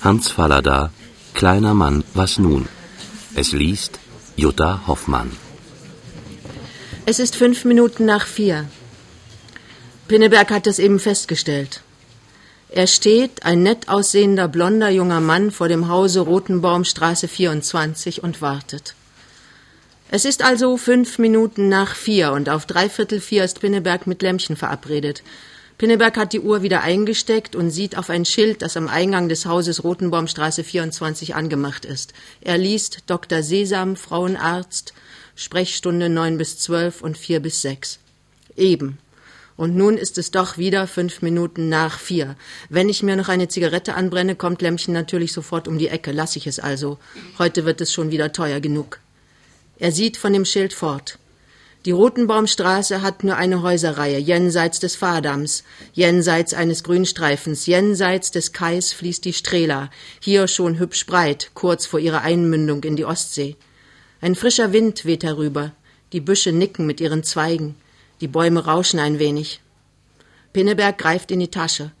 Hans Fallada, Kleiner Mann, was nun? Es liest Jutta Hoffmann. Es ist fünf Minuten nach vier. Pinneberg hat es eben festgestellt. Er steht, ein nett aussehender, blonder junger Mann, vor dem Hause Rotenbaumstraße 24 und wartet. Es ist also fünf Minuten nach vier und auf dreiviertel vier ist Pinneberg mit Lämmchen verabredet. Pinneberg hat die Uhr wieder eingesteckt und sieht auf ein Schild, das am Eingang des Hauses Rotenbaumstraße 24 angemacht ist. Er liest Dr. Sesam, Frauenarzt, Sprechstunde neun bis zwölf und vier bis sechs. Eben. Und nun ist es doch wieder fünf Minuten nach vier. Wenn ich mir noch eine Zigarette anbrenne, kommt Lämmchen natürlich sofort um die Ecke. Lass ich es also. Heute wird es schon wieder teuer genug. Er sieht von dem Schild fort. Die Rotenbaumstraße hat nur eine Häuserreihe, jenseits des Fahrdamms, jenseits eines Grünstreifens, jenseits des Kais fließt die Strela, hier schon hübsch breit, kurz vor ihrer Einmündung in die Ostsee. Ein frischer Wind weht herüber, die Büsche nicken mit ihren Zweigen, die Bäume rauschen ein wenig. Pinneberg greift in die Tasche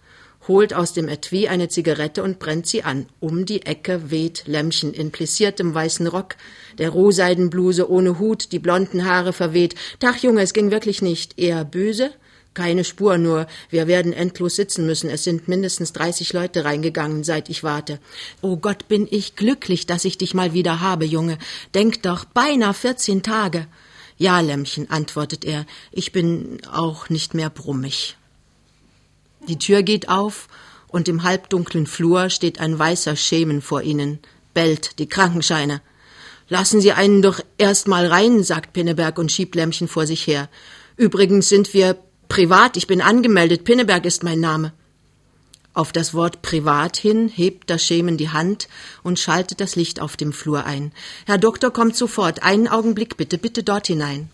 holt aus dem Etui eine Zigarette und brennt sie an. Um die Ecke weht Lämmchen in plissiertem weißen Rock, der Rohseidenbluse ohne Hut, die blonden Haare verweht. Tag, Junge, es ging wirklich nicht. Eher böse? Keine Spur, nur wir werden endlos sitzen müssen. Es sind mindestens dreißig Leute reingegangen, seit ich warte. Oh Gott, bin ich glücklich, dass ich dich mal wieder habe, Junge. Denk doch, beinahe vierzehn Tage. Ja, Lämmchen, antwortet er, ich bin auch nicht mehr brummig. Die Tür geht auf und im halbdunklen Flur steht ein weißer Schemen vor ihnen, bellt die Krankenscheine. Lassen Sie einen doch erst mal rein, sagt Pinneberg und schiebt Lämmchen vor sich her. Übrigens sind wir privat, ich bin angemeldet, Pinneberg ist mein Name. Auf das Wort privat hin hebt das Schemen die Hand und schaltet das Licht auf dem Flur ein. Herr Doktor kommt sofort. Einen Augenblick bitte, bitte dort hinein.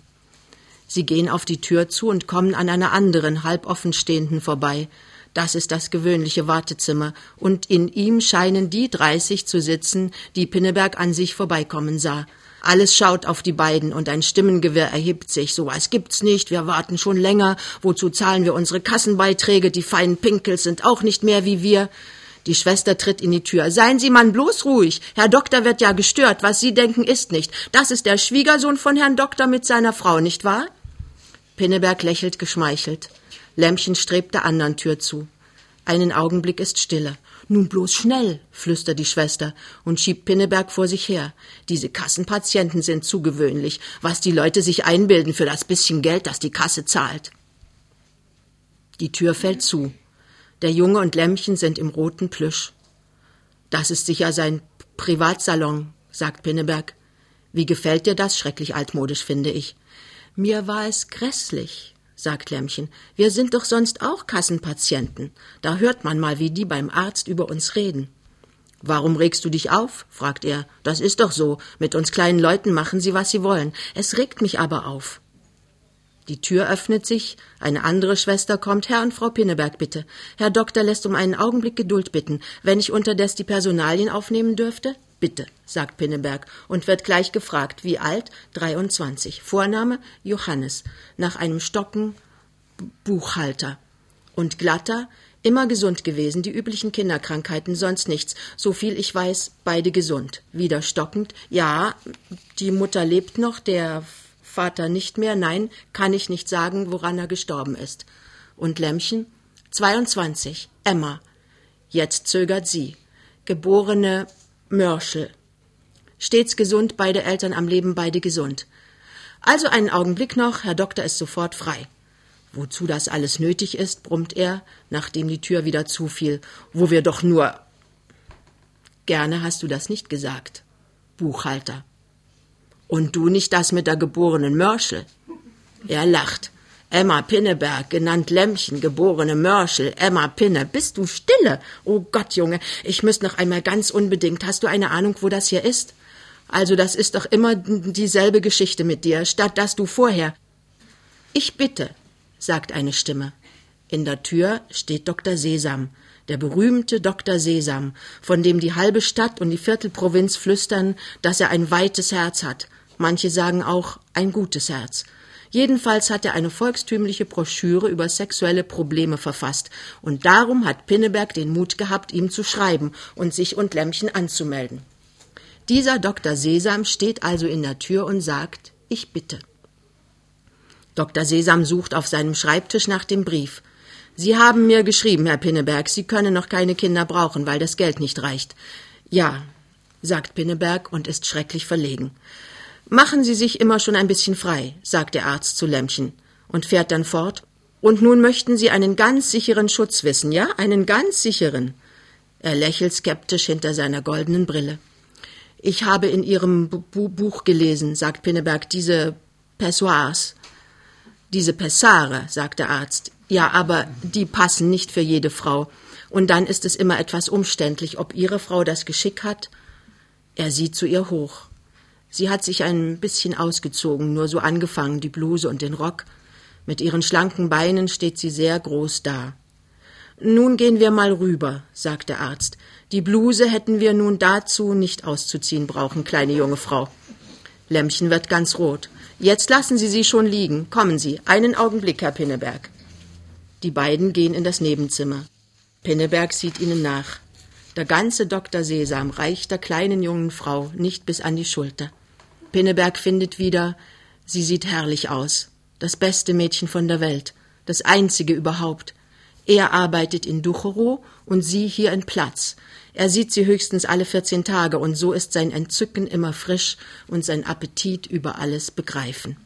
Sie gehen auf die Tür zu und kommen an einer anderen, halb offen stehenden vorbei. Das ist das gewöhnliche Wartezimmer, und in ihm scheinen die dreißig zu sitzen, die Pinneberg an sich vorbeikommen sah. Alles schaut auf die beiden und ein Stimmengewirr erhebt sich. So was gibt's nicht. Wir warten schon länger. Wozu zahlen wir unsere Kassenbeiträge? Die feinen Pinkels sind auch nicht mehr wie wir. Die Schwester tritt in die Tür. Seien Sie Mann bloß ruhig. Herr Doktor wird ja gestört. Was Sie denken, ist nicht. Das ist der Schwiegersohn von Herrn Doktor mit seiner Frau, nicht wahr? Pinneberg lächelt geschmeichelt. Lämmchen strebt der anderen Tür zu. Einen Augenblick ist Stille. Nun bloß schnell, flüstert die Schwester und schiebt Pinneberg vor sich her. Diese Kassenpatienten sind zu gewöhnlich, was die Leute sich einbilden für das bisschen Geld, das die Kasse zahlt. Die Tür fällt zu. Der Junge und Lämmchen sind im roten Plüsch. Das ist sicher sein Privatsalon, sagt Pinneberg. Wie gefällt dir das? Schrecklich altmodisch, finde ich. Mir war es grässlich, sagt Lämmchen. Wir sind doch sonst auch Kassenpatienten. Da hört man mal, wie die beim Arzt über uns reden. Warum regst du dich auf? fragt er. Das ist doch so. Mit uns kleinen Leuten machen sie, was sie wollen. Es regt mich aber auf. Die Tür öffnet sich, eine andere Schwester kommt. Herr und Frau Pinneberg, bitte. Herr Doktor lässt um einen Augenblick Geduld bitten, wenn ich unterdes die Personalien aufnehmen dürfte? Bitte, sagt Pinneberg und wird gleich gefragt, wie alt? 23. Vorname Johannes. Nach einem Stocken Buchhalter. Und glatter, immer gesund gewesen, die üblichen Kinderkrankheiten, sonst nichts. So viel ich weiß, beide gesund. Wieder stockend. Ja, die Mutter lebt noch, der Vater nicht mehr. Nein, kann ich nicht sagen, woran er gestorben ist. Und Lämmchen? 22. Emma. Jetzt zögert sie. Geborene Mörschel. Stets gesund, beide Eltern am Leben, beide gesund. Also einen Augenblick noch, Herr Doktor ist sofort frei. Wozu das alles nötig ist, brummt er, nachdem die Tür wieder zufiel, wo wir doch nur. Gerne hast du das nicht gesagt, Buchhalter. Und du nicht das mit der geborenen Mörschel? Er lacht. Emma Pinneberg, genannt Lämmchen, geborene Mörschel, Emma Pinne. Bist du stille? Oh Gott, Junge, ich müsste noch einmal ganz unbedingt. Hast du eine Ahnung, wo das hier ist? Also, das ist doch immer dieselbe Geschichte mit dir, statt dass du vorher. Ich bitte, sagt eine Stimme. In der Tür steht Dr. Sesam, der berühmte Dr. Sesam, von dem die halbe Stadt und die Viertelprovinz flüstern, dass er ein weites Herz hat. Manche sagen auch ein gutes Herz. Jedenfalls hat er eine volkstümliche Broschüre über sexuelle Probleme verfasst, und darum hat Pinneberg den Mut gehabt, ihm zu schreiben und sich und Lämmchen anzumelden. Dieser Dr. Sesam steht also in der Tür und sagt, ich bitte. Dr. Sesam sucht auf seinem Schreibtisch nach dem Brief. Sie haben mir geschrieben, Herr Pinneberg, Sie können noch keine Kinder brauchen, weil das Geld nicht reicht. Ja, sagt Pinneberg und ist schrecklich verlegen. Machen Sie sich immer schon ein bisschen frei, sagt der Arzt zu Lämmchen und fährt dann fort. Und nun möchten Sie einen ganz sicheren Schutz wissen, ja? Einen ganz sicheren. Er lächelt skeptisch hinter seiner goldenen Brille. Ich habe in Ihrem Bu Buch gelesen, sagt Pinneberg, diese Pessoirs. Diese Pessare, sagt der Arzt. Ja, aber die passen nicht für jede Frau. Und dann ist es immer etwas umständlich, ob Ihre Frau das Geschick hat. Er sieht zu ihr hoch. Sie hat sich ein bisschen ausgezogen, nur so angefangen, die Bluse und den Rock. Mit ihren schlanken Beinen steht sie sehr groß da. Nun gehen wir mal rüber, sagt der Arzt. Die Bluse hätten wir nun dazu nicht auszuziehen brauchen, kleine junge Frau. Lämmchen wird ganz rot. Jetzt lassen Sie sie schon liegen. Kommen Sie. Einen Augenblick, Herr Pinneberg. Die beiden gehen in das Nebenzimmer. Pinneberg sieht ihnen nach. Der ganze Dr. Sesam reicht der kleinen jungen Frau nicht bis an die Schulter. Pinneberg findet wieder, sie sieht herrlich aus. Das beste Mädchen von der Welt. Das einzige überhaupt. Er arbeitet in Ducherow und sie hier in Platz. Er sieht sie höchstens alle 14 Tage und so ist sein Entzücken immer frisch und sein Appetit über alles begreifen.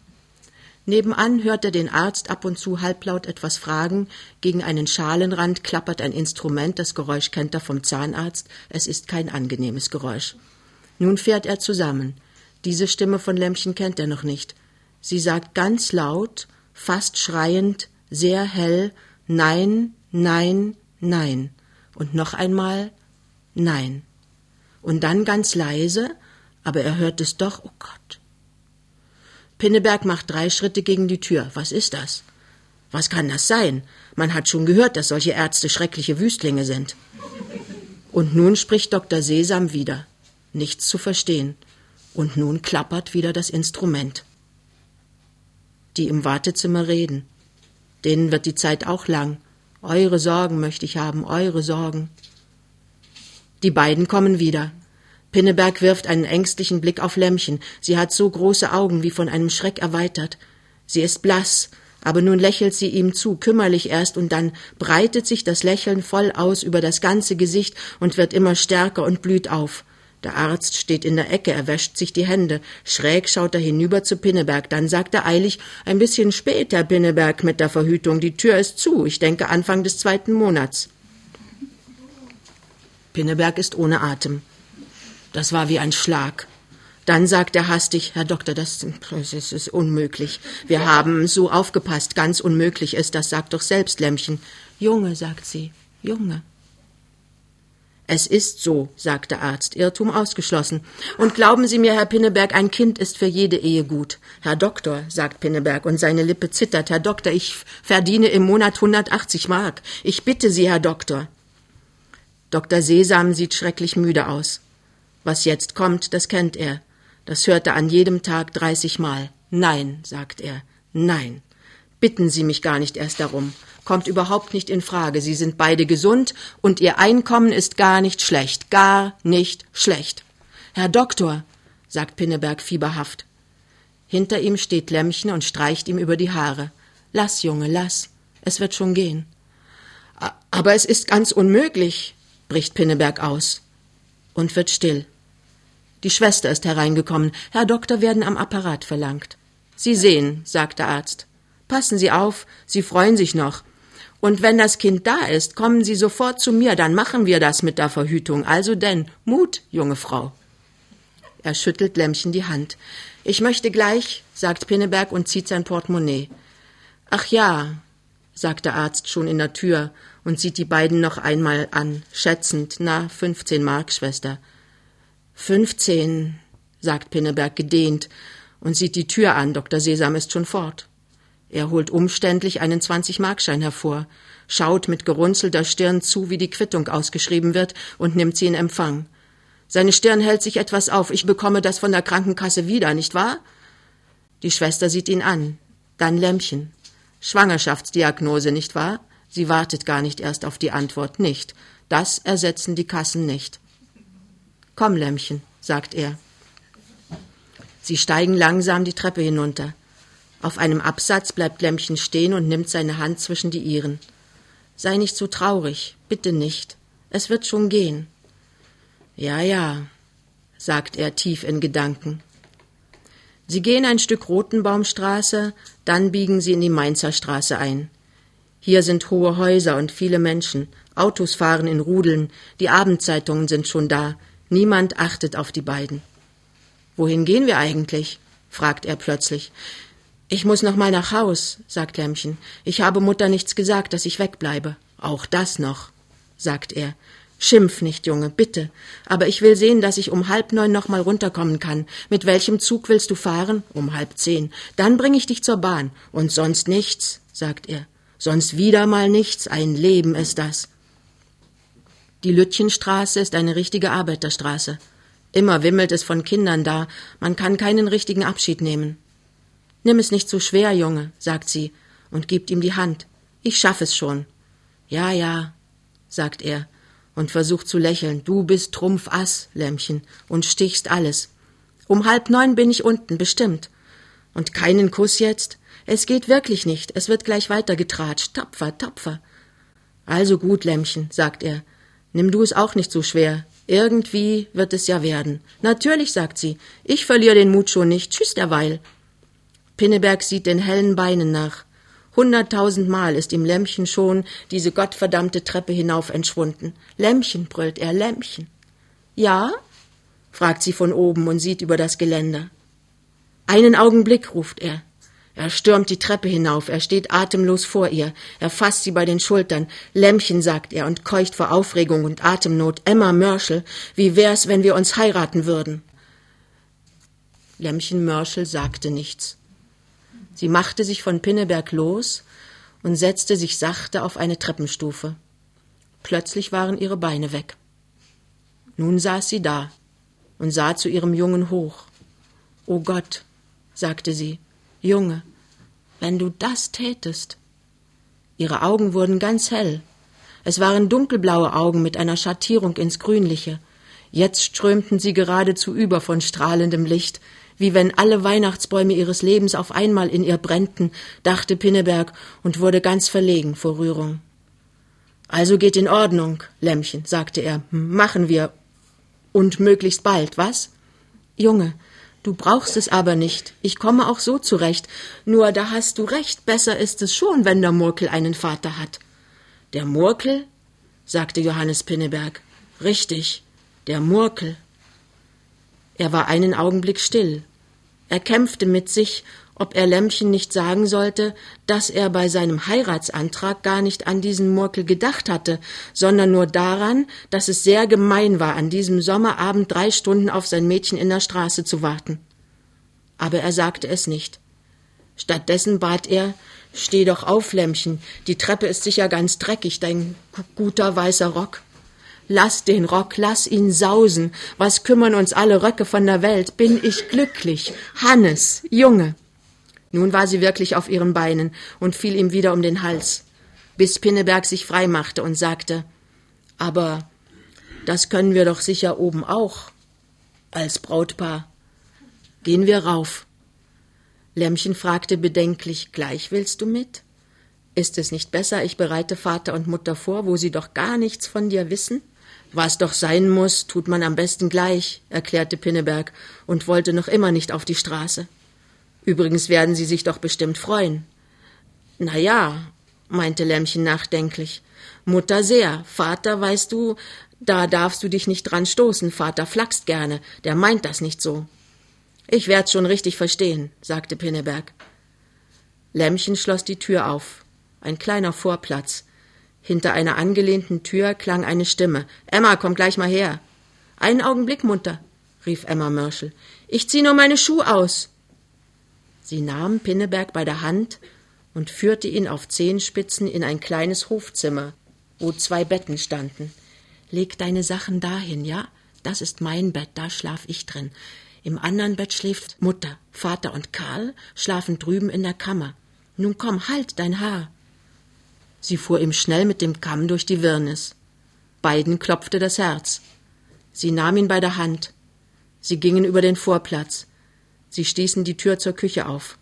Nebenan hört er den Arzt ab und zu halblaut etwas fragen, gegen einen Schalenrand klappert ein Instrument, das Geräusch kennt er vom Zahnarzt, es ist kein angenehmes Geräusch. Nun fährt er zusammen. Diese Stimme von Lämmchen kennt er noch nicht. Sie sagt ganz laut, fast schreiend, sehr hell Nein, nein, nein. Und noch einmal Nein. Und dann ganz leise, aber er hört es doch, oh Gott. Pinneberg macht drei Schritte gegen die Tür. Was ist das? Was kann das sein? Man hat schon gehört, dass solche Ärzte schreckliche Wüstlinge sind. Und nun spricht Dr. Sesam wieder. Nichts zu verstehen und nun klappert wieder das Instrument. Die im Wartezimmer reden. Denen wird die Zeit auch lang. Eure Sorgen möchte ich haben, eure Sorgen. Die beiden kommen wieder. Pinneberg wirft einen ängstlichen Blick auf Lämmchen. Sie hat so große Augen wie von einem Schreck erweitert. Sie ist blass, aber nun lächelt sie ihm zu, kümmerlich erst, und dann breitet sich das Lächeln voll aus über das ganze Gesicht und wird immer stärker und blüht auf. Der Arzt steht in der Ecke, er wäscht sich die Hände. Schräg schaut er hinüber zu Pinneberg. Dann sagt er eilig, ein bisschen spät, Herr Pinneberg, mit der Verhütung. Die Tür ist zu. Ich denke Anfang des zweiten Monats. Pinneberg ist ohne Atem. Das war wie ein Schlag. Dann sagt er hastig, Herr Doktor, das, das ist unmöglich. Wir haben so aufgepasst, ganz unmöglich ist, das sagt doch selbst Lämmchen. Junge, sagt sie, Junge. Es ist so, sagt der Arzt, Irrtum ausgeschlossen. Und glauben Sie mir, Herr Pinneberg, ein Kind ist für jede Ehe gut. Herr Doktor, sagt Pinneberg, und seine Lippe zittert, Herr Doktor, ich verdiene im Monat 180 Mark. Ich bitte Sie, Herr Doktor. Dr. Sesam sieht schrecklich müde aus. Was jetzt kommt, das kennt er. Das hört er an jedem Tag 30 Mal. Nein, sagt er, nein. Bitten Sie mich gar nicht erst darum kommt überhaupt nicht in Frage. Sie sind beide gesund und ihr Einkommen ist gar nicht schlecht, gar nicht schlecht. Herr Doktor, sagt Pinneberg fieberhaft. Hinter ihm steht Lämmchen und streicht ihm über die Haare. Lass, Junge, lass. Es wird schon gehen. Aber es ist ganz unmöglich, bricht Pinneberg aus und wird still. Die Schwester ist hereingekommen. Herr Doktor werden am Apparat verlangt. Sie sehen, sagt der Arzt. Passen Sie auf, Sie freuen sich noch. Und wenn das Kind da ist, kommen Sie sofort zu mir, dann machen wir das mit der Verhütung. Also denn, Mut, junge Frau. Er schüttelt Lämmchen die Hand. Ich möchte gleich, sagt Pinneberg und zieht sein Portemonnaie. Ach ja, sagt der Arzt schon in der Tür und sieht die beiden noch einmal an, schätzend. Na, fünfzehn Mark, Schwester. Fünfzehn, sagt Pinneberg gedehnt und sieht die Tür an. Dr. Sesam ist schon fort. Er holt umständlich einen 20-Markschein hervor, schaut mit gerunzelter Stirn zu, wie die Quittung ausgeschrieben wird, und nimmt sie in Empfang. Seine Stirn hält sich etwas auf. Ich bekomme das von der Krankenkasse wieder, nicht wahr? Die Schwester sieht ihn an. Dann Lämmchen. Schwangerschaftsdiagnose, nicht wahr? Sie wartet gar nicht erst auf die Antwort, nicht. Das ersetzen die Kassen nicht. Komm, Lämmchen, sagt er. Sie steigen langsam die Treppe hinunter. Auf einem Absatz bleibt Lämmchen stehen und nimmt seine Hand zwischen die ihren. Sei nicht so traurig, bitte nicht. Es wird schon gehen. Ja, ja, sagt er tief in Gedanken. Sie gehen ein Stück Rotenbaumstraße, dann biegen sie in die Mainzer Straße ein. Hier sind hohe Häuser und viele Menschen, Autos fahren in Rudeln, die Abendzeitungen sind schon da, niemand achtet auf die beiden. Wohin gehen wir eigentlich? fragt er plötzlich. Ich muss noch mal nach Haus, sagt Lämmchen. Ich habe Mutter nichts gesagt, dass ich wegbleibe. Auch das noch, sagt er. Schimpf nicht, Junge, bitte. Aber ich will sehen, dass ich um halb neun noch mal runterkommen kann. Mit welchem Zug willst du fahren? Um halb zehn. Dann bring ich dich zur Bahn. Und sonst nichts, sagt er. Sonst wieder mal nichts. Ein Leben ist das. Die Lütchenstraße ist eine richtige Arbeiterstraße. Immer wimmelt es von Kindern da. Man kann keinen richtigen Abschied nehmen. Nimm es nicht so schwer, Junge, sagt sie und gibt ihm die Hand. Ich schaff es schon. Ja, ja, sagt er und versucht zu lächeln. Du bist Trumpfass, Lämmchen, und stichst alles. Um halb neun bin ich unten, bestimmt. Und keinen Kuss jetzt? Es geht wirklich nicht. Es wird gleich weitergetratscht. Tapfer, tapfer. Also gut, Lämmchen, sagt er. Nimm du es auch nicht so schwer. Irgendwie wird es ja werden. Natürlich, sagt sie. Ich verliere den Mut schon nicht. Tschüss derweil. Pinneberg sieht den hellen Beinen nach. Hunderttausendmal ist ihm Lämmchen schon diese gottverdammte Treppe hinauf entschwunden. Lämmchen, brüllt er, Lämmchen. Ja? fragt sie von oben und sieht über das Geländer. Einen Augenblick, ruft er. Er stürmt die Treppe hinauf, er steht atemlos vor ihr, er fasst sie bei den Schultern. Lämmchen, sagt er und keucht vor Aufregung und Atemnot. Emma Mörschel, wie wär's, wenn wir uns heiraten würden? Lämmchen Mörschel sagte nichts. Sie machte sich von Pinneberg los und setzte sich sachte auf eine Treppenstufe. Plötzlich waren ihre Beine weg. Nun saß sie da und sah zu ihrem Jungen hoch. O Gott, sagte sie, Junge, wenn du das tätest. Ihre Augen wurden ganz hell. Es waren dunkelblaue Augen mit einer Schattierung ins Grünliche. Jetzt strömten sie geradezu über von strahlendem Licht, wie wenn alle Weihnachtsbäume ihres Lebens auf einmal in ihr brennten, dachte Pinneberg und wurde ganz verlegen vor Rührung. Also geht in Ordnung, Lämmchen, sagte er. Machen wir. Und möglichst bald, was? Junge, du brauchst es aber nicht. Ich komme auch so zurecht. Nur da hast du recht, besser ist es schon, wenn der Murkel einen Vater hat. Der Murkel? sagte Johannes Pinneberg. Richtig, der Murkel. Er war einen Augenblick still. Er kämpfte mit sich, ob er Lämmchen nicht sagen sollte, dass er bei seinem Heiratsantrag gar nicht an diesen Murkel gedacht hatte, sondern nur daran, dass es sehr gemein war, an diesem Sommerabend drei Stunden auf sein Mädchen in der Straße zu warten. Aber er sagte es nicht. Stattdessen bat er, Steh doch auf, Lämmchen, die Treppe ist sicher ganz dreckig, dein guter weißer Rock. Lass den Rock, lass ihn sausen. Was kümmern uns alle Röcke von der Welt? Bin ich glücklich. Hannes, Junge. Nun war sie wirklich auf ihren Beinen und fiel ihm wieder um den Hals, bis Pinneberg sich frei machte und sagte, aber das können wir doch sicher oben auch, als Brautpaar. Gehen wir rauf. Lämmchen fragte bedenklich, gleich willst du mit? Ist es nicht besser, ich bereite Vater und Mutter vor, wo sie doch gar nichts von dir wissen? Was doch sein muss, tut man am besten gleich, erklärte Pinneberg und wollte noch immer nicht auf die Straße. Übrigens werden Sie sich doch bestimmt freuen. Na ja, meinte Lämmchen nachdenklich. Mutter sehr, Vater, weißt du, da darfst du dich nicht dran stoßen, Vater flachst gerne, der meint das nicht so. Ich werd's schon richtig verstehen, sagte Pinneberg. Lämmchen schloss die Tür auf. Ein kleiner Vorplatz. Hinter einer angelehnten Tür klang eine Stimme. Emma, komm gleich mal her. Einen Augenblick, Mutter, rief Emma Mörschel. Ich zieh nur meine Schuh aus. Sie nahm Pinneberg bei der Hand und führte ihn auf Zehenspitzen in ein kleines Hofzimmer, wo zwei Betten standen. Leg deine Sachen dahin, ja? Das ist mein Bett, da schlaf ich drin. Im anderen Bett schläft Mutter, Vater und Karl schlafen drüben in der Kammer. Nun komm, halt dein Haar. Sie fuhr ihm schnell mit dem Kamm durch die Wirrnis. Beiden klopfte das Herz. Sie nahm ihn bei der Hand. Sie gingen über den Vorplatz. Sie stießen die Tür zur Küche auf.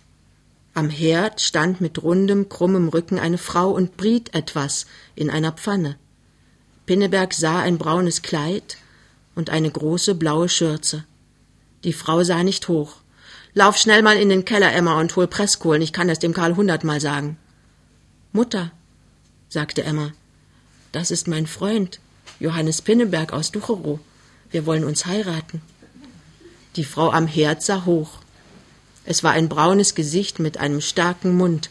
Am Herd stand mit rundem, krummem Rücken eine Frau und briet etwas in einer Pfanne. Pinneberg sah ein braunes Kleid und eine große blaue Schürze. Die Frau sah nicht hoch. Lauf schnell mal in den Keller, Emma, und hol Presskohlen. Ich kann das dem Karl hundertmal sagen. Mutter, sagte Emma, das ist mein Freund, Johannes Pinneberg aus Ducherow. Wir wollen uns heiraten. Die Frau am Herd sah hoch. Es war ein braunes Gesicht mit einem starken Mund,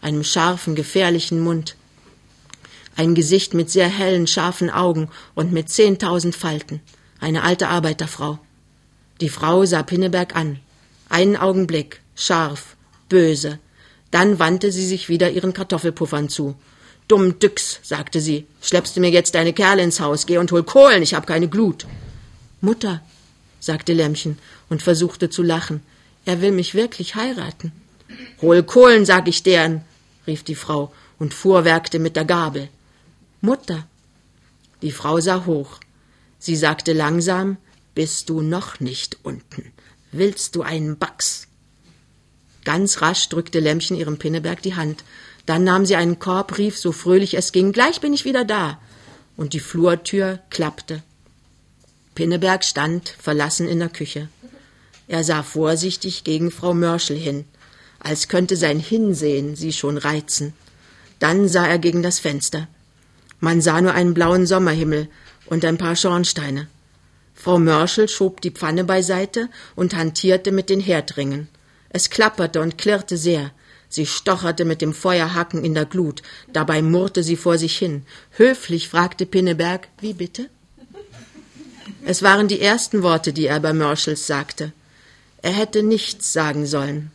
einem scharfen, gefährlichen Mund. Ein Gesicht mit sehr hellen, scharfen Augen und mit zehntausend Falten. Eine alte Arbeiterfrau. Die Frau sah Pinneberg an. Einen Augenblick, scharf, böse. Dann wandte sie sich wieder ihren Kartoffelpuffern zu. Dumm Düx, sagte sie, schleppst du mir jetzt deine Kerle ins Haus, geh und hol Kohlen, ich hab keine Glut. Mutter, sagte Lämmchen und versuchte zu lachen, er will mich wirklich heiraten. Hol Kohlen, sag ich deren, rief die Frau und fuhrwerkte mit der Gabel. Mutter. Die Frau sah hoch. Sie sagte langsam, bist du noch nicht unten? Willst du einen Bax? Ganz rasch drückte Lämmchen ihrem Pinneberg die Hand. Dann nahm sie einen Korb, rief so fröhlich es ging, gleich bin ich wieder da. Und die Flurtür klappte. Pinneberg stand verlassen in der Küche. Er sah vorsichtig gegen Frau Mörschel hin, als könnte sein Hinsehen sie schon reizen. Dann sah er gegen das Fenster. Man sah nur einen blauen Sommerhimmel und ein paar Schornsteine. Frau Mörschel schob die Pfanne beiseite und hantierte mit den Herdringen. Es klapperte und klirrte sehr. Sie stocherte mit dem Feuerhaken in der Glut. Dabei murrte sie vor sich hin. Höflich fragte Pinneberg, wie bitte? Es waren die ersten Worte, die er bei Mörschels sagte. Er hätte nichts sagen sollen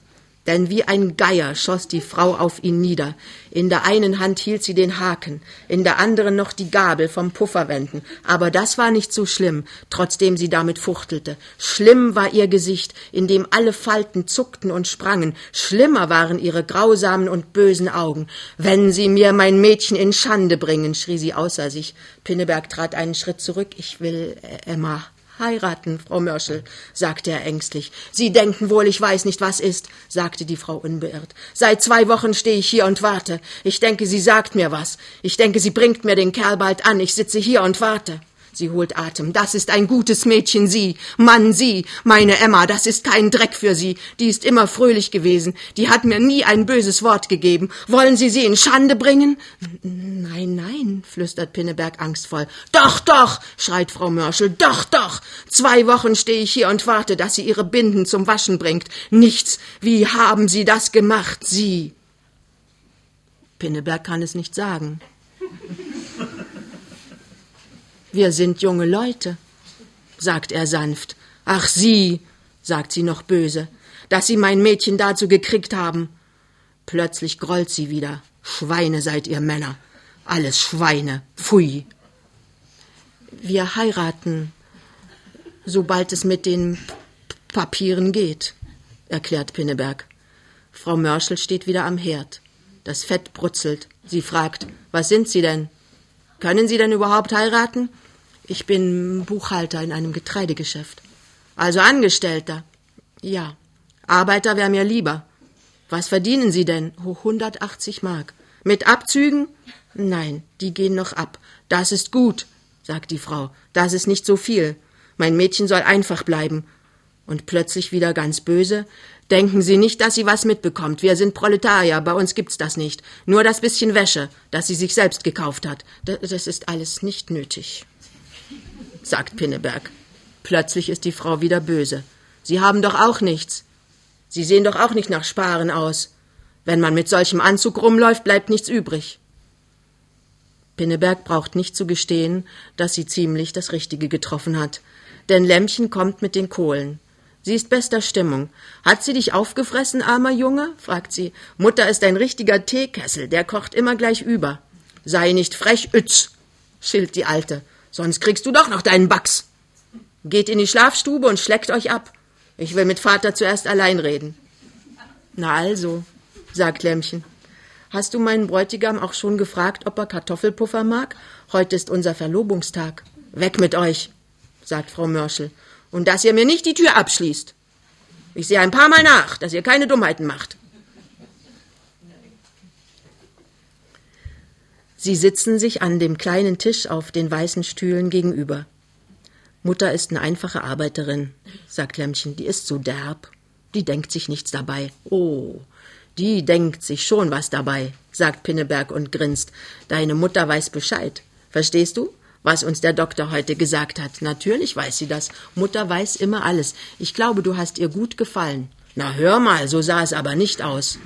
denn wie ein Geier schoss die Frau auf ihn nieder. In der einen Hand hielt sie den Haken, in der anderen noch die Gabel vom Pufferwenden. Aber das war nicht so schlimm, trotzdem sie damit fuchtelte. Schlimm war ihr Gesicht, in dem alle Falten zuckten und sprangen. Schlimmer waren ihre grausamen und bösen Augen. Wenn Sie mir mein Mädchen in Schande bringen, schrie sie außer sich. Pinneberg trat einen Schritt zurück. Ich will äh, Emma heiraten, Frau Mörschel, sagte er ängstlich. Sie denken wohl, ich weiß nicht, was ist, sagte die Frau unbeirrt. Seit zwei Wochen stehe ich hier und warte. Ich denke, sie sagt mir was. Ich denke, sie bringt mir den Kerl bald an. Ich sitze hier und warte. Sie holt Atem. Das ist ein gutes Mädchen, sie. Mann, sie. Meine Emma, das ist kein Dreck für sie. Die ist immer fröhlich gewesen. Die hat mir nie ein böses Wort gegeben. Wollen Sie sie in Schande bringen? Nein, nein, flüstert Pinneberg angstvoll. Doch, doch, schreit Frau Mörschel. Doch, doch. Zwei Wochen stehe ich hier und warte, dass sie ihre Binden zum Waschen bringt. Nichts. Wie haben Sie das gemacht, Sie? Pinneberg kann es nicht sagen. Wir sind junge Leute, sagt er sanft. Ach Sie, sagt sie noch böse, dass Sie mein Mädchen dazu gekriegt haben. Plötzlich grollt sie wieder. Schweine seid ihr Männer. Alles Schweine. Pfui. Wir heiraten, sobald es mit den Papieren geht, erklärt Pinneberg. Frau Mörschel steht wieder am Herd. Das Fett brutzelt. Sie fragt, was sind Sie denn? Können Sie denn überhaupt heiraten? Ich bin Buchhalter in einem Getreidegeschäft. Also Angestellter? Ja. Arbeiter wäre mir lieber. Was verdienen Sie denn? 180 Mark. Mit Abzügen? Nein, die gehen noch ab. Das ist gut, sagt die Frau. Das ist nicht so viel. Mein Mädchen soll einfach bleiben. Und plötzlich wieder ganz böse. Denken Sie nicht, dass sie was mitbekommt. Wir sind Proletarier, bei uns gibt's das nicht. Nur das bisschen Wäsche, das sie sich selbst gekauft hat. Das ist alles nicht nötig, sagt Pinneberg. Plötzlich ist die Frau wieder böse. Sie haben doch auch nichts. Sie sehen doch auch nicht nach Sparen aus. Wenn man mit solchem Anzug rumläuft, bleibt nichts übrig. Pinneberg braucht nicht zu gestehen, dass sie ziemlich das Richtige getroffen hat. Denn Lämmchen kommt mit den Kohlen. Sie ist bester Stimmung. Hat sie dich aufgefressen, armer Junge? fragt sie. Mutter ist ein richtiger Teekessel, der kocht immer gleich über. Sei nicht frech, Ütz, schilt die Alte, sonst kriegst du doch noch deinen Bax. Geht in die Schlafstube und schleckt euch ab. Ich will mit Vater zuerst allein reden. Na also, sagt Lämmchen. Hast du meinen Bräutigam auch schon gefragt, ob er Kartoffelpuffer mag? Heute ist unser Verlobungstag. Weg mit euch, sagt Frau Mörschel. Und dass ihr mir nicht die Tür abschließt. Ich sehe ein paar Mal nach, dass ihr keine Dummheiten macht. Sie sitzen sich an dem kleinen Tisch auf den weißen Stühlen gegenüber. Mutter ist eine einfache Arbeiterin, sagt Lämmchen. Die ist so derb. Die denkt sich nichts dabei. Oh, die denkt sich schon was dabei, sagt Pinneberg und grinst. Deine Mutter weiß Bescheid. Verstehst du? Was uns der Doktor heute gesagt hat. Natürlich weiß sie das. Mutter weiß immer alles. Ich glaube, du hast ihr gut gefallen. Na hör mal, so sah es aber nicht aus.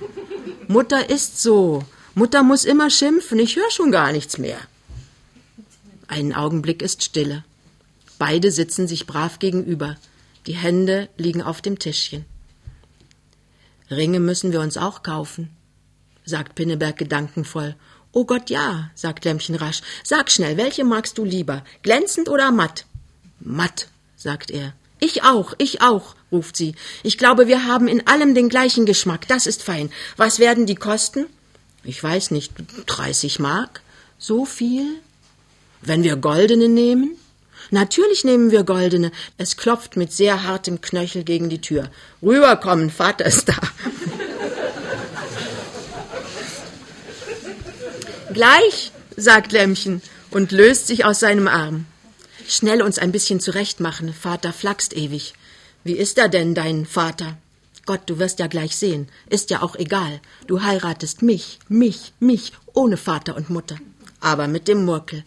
Mutter ist so. Mutter muss immer schimpfen. Ich höre schon gar nichts mehr. Einen Augenblick ist Stille. Beide sitzen sich brav gegenüber. Die Hände liegen auf dem Tischchen. Ringe müssen wir uns auch kaufen, sagt Pinneberg gedankenvoll. Oh Gott, ja, sagt Lämmchen rasch. Sag schnell, welche magst du lieber, glänzend oder matt? Matt, sagt er. Ich auch, ich auch, ruft sie. Ich glaube, wir haben in allem den gleichen Geschmack. Das ist fein. Was werden die kosten? Ich weiß nicht, dreißig Mark? So viel? Wenn wir goldene nehmen? Natürlich nehmen wir goldene. Es klopft mit sehr hartem Knöchel gegen die Tür. Rüberkommen, Vater ist da. Gleich, sagt Lämmchen und löst sich aus seinem Arm. Schnell uns ein bisschen zurechtmachen, Vater flaxt ewig. Wie ist er denn, dein Vater? Gott, du wirst ja gleich sehen. Ist ja auch egal. Du heiratest mich, mich, mich, ohne Vater und Mutter. Aber mit dem Murkel.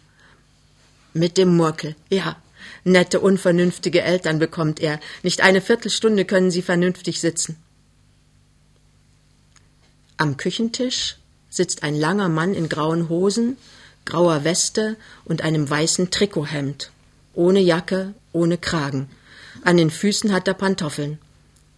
Mit dem Murkel, ja. Nette, unvernünftige Eltern bekommt er. Nicht eine Viertelstunde können sie vernünftig sitzen. Am Küchentisch sitzt ein langer Mann in grauen Hosen, grauer Weste und einem weißen Trikothemd. Ohne Jacke, ohne Kragen. An den Füßen hat er Pantoffeln.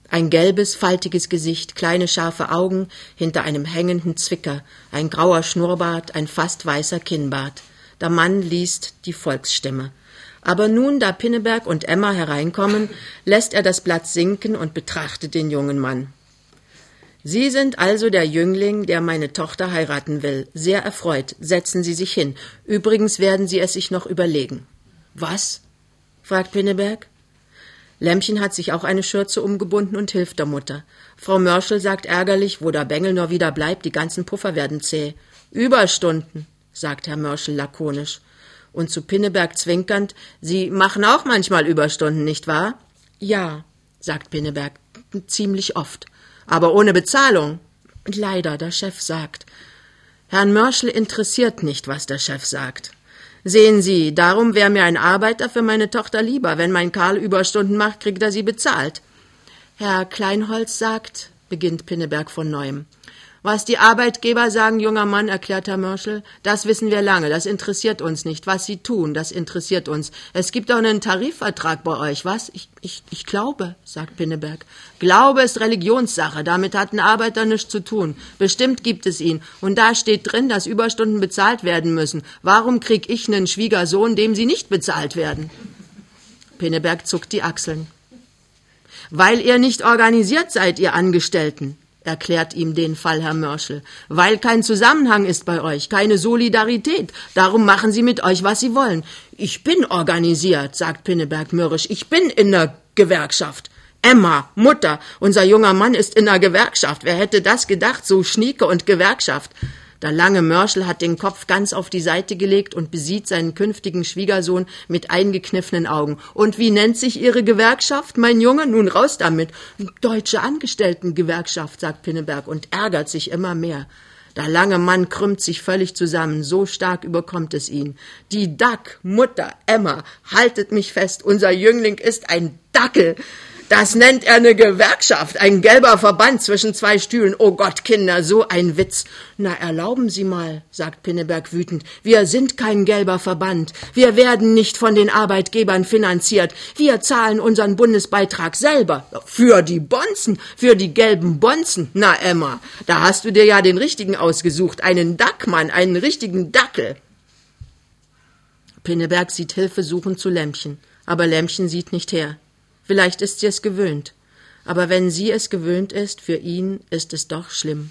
Ein gelbes, faltiges Gesicht, kleine scharfe Augen hinter einem hängenden Zwicker, ein grauer Schnurrbart, ein fast weißer Kinnbart. Der Mann liest die Volksstimme. Aber nun, da Pinneberg und Emma hereinkommen, lässt er das Blatt sinken und betrachtet den jungen Mann. Sie sind also der Jüngling, der meine Tochter heiraten will. Sehr erfreut. Setzen Sie sich hin. Übrigens werden Sie es sich noch überlegen. Was? fragt Pinneberg. Lämmchen hat sich auch eine Schürze umgebunden und hilft der Mutter. Frau Mörschel sagt ärgerlich, wo der Bengel nur wieder bleibt, die ganzen Puffer werden zäh. Überstunden sagt Herr Mörschel lakonisch. Und zu Pinneberg zwinkernd, Sie machen auch manchmal Überstunden, nicht wahr? Ja, sagt Pinneberg, ziemlich oft. Aber ohne Bezahlung. Leider, der Chef sagt. Herrn Mörschel interessiert nicht, was der Chef sagt. Sehen Sie, darum wäre mir ein Arbeiter für meine Tochter lieber. Wenn mein Karl Überstunden macht, kriegt er sie bezahlt. Herr Kleinholz sagt, beginnt Pinneberg von neuem. Was die Arbeitgeber sagen, junger Mann, erklärt Herr Mörschel, das wissen wir lange, das interessiert uns nicht. Was sie tun, das interessiert uns. Es gibt auch einen Tarifvertrag bei euch, was? Ich, ich, ich glaube, sagt Pinneberg. Glaube ist Religionssache, damit hat ein Arbeiter nichts zu tun. Bestimmt gibt es ihn. Und da steht drin, dass Überstunden bezahlt werden müssen. Warum krieg ich einen Schwiegersohn, dem sie nicht bezahlt werden? Pinneberg zuckt die Achseln. Weil ihr nicht organisiert seid, ihr Angestellten erklärt ihm den Fall Herr Mörschel, weil kein Zusammenhang ist bei euch, keine Solidarität. Darum machen sie mit euch, was sie wollen. Ich bin organisiert, sagt Pinneberg mürrisch. Ich bin in der Gewerkschaft. Emma, Mutter, unser junger Mann ist in der Gewerkschaft. Wer hätte das gedacht, so Schnieke und Gewerkschaft. Der lange Mörschel hat den Kopf ganz auf die Seite gelegt und besieht seinen künftigen Schwiegersohn mit eingekniffenen Augen. Und wie nennt sich Ihre Gewerkschaft, mein Junge? Nun raus damit. Deutsche Angestelltengewerkschaft, sagt Pinneberg und ärgert sich immer mehr. Der lange Mann krümmt sich völlig zusammen, so stark überkommt es ihn. Die Dack, Mutter, Emma, haltet mich fest, unser Jüngling ist ein Dackel. Das nennt er eine Gewerkschaft, ein gelber Verband zwischen zwei Stühlen. Oh Gott, Kinder, so ein Witz. Na, erlauben Sie mal, sagt Pinneberg wütend. Wir sind kein gelber Verband. Wir werden nicht von den Arbeitgebern finanziert. Wir zahlen unseren Bundesbeitrag selber. Für die Bonzen, für die gelben Bonzen. Na, Emma, da hast du dir ja den richtigen ausgesucht. Einen Dackmann, einen richtigen Dackel. Pinneberg sieht hilfesuchend zu Lämpchen. Aber Lämpchen sieht nicht her. Vielleicht ist sie es gewöhnt. Aber wenn sie es gewöhnt ist, für ihn ist es doch schlimm.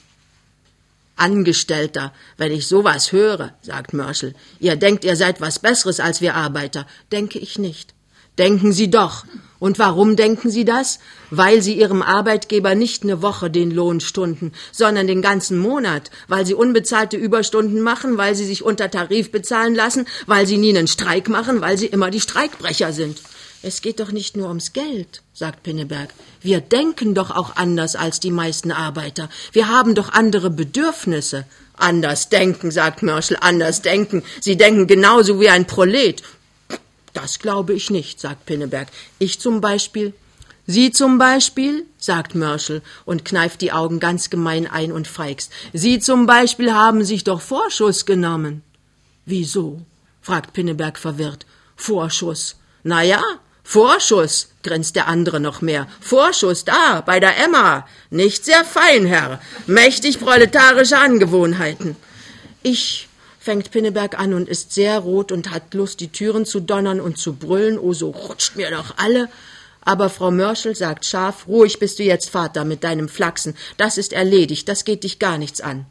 Angestellter, wenn ich sowas höre, sagt Mörschel. Ihr denkt, ihr seid was Besseres als wir Arbeiter. Denke ich nicht. Denken Sie doch. Und warum denken Sie das? Weil Sie Ihrem Arbeitgeber nicht eine Woche den Lohn stunden, sondern den ganzen Monat, weil Sie unbezahlte Überstunden machen, weil Sie sich unter Tarif bezahlen lassen, weil Sie nie einen Streik machen, weil Sie immer die Streikbrecher sind. Es geht doch nicht nur ums Geld, sagt Pinneberg. Wir denken doch auch anders als die meisten Arbeiter. Wir haben doch andere Bedürfnisse. Anders denken, sagt Mörschel, anders denken. Sie denken genauso wie ein Prolet. Das glaube ich nicht, sagt Pinneberg. Ich zum Beispiel. Sie zum Beispiel, sagt Mörschel und kneift die Augen ganz gemein ein und feigst. Sie zum Beispiel haben sich doch Vorschuss genommen. Wieso? fragt Pinneberg verwirrt. Vorschuss. Na ja, Vorschuss, grinst der andere noch mehr. Vorschuss da, bei der Emma. Nicht sehr fein, Herr. Mächtig proletarische Angewohnheiten. Ich, fängt Pinneberg an und ist sehr rot und hat Lust, die Türen zu donnern und zu brüllen. Oh, so rutscht mir doch alle. Aber Frau Mörschel sagt scharf, ruhig bist du jetzt, Vater, mit deinem Flachsen. Das ist erledigt, das geht dich gar nichts an.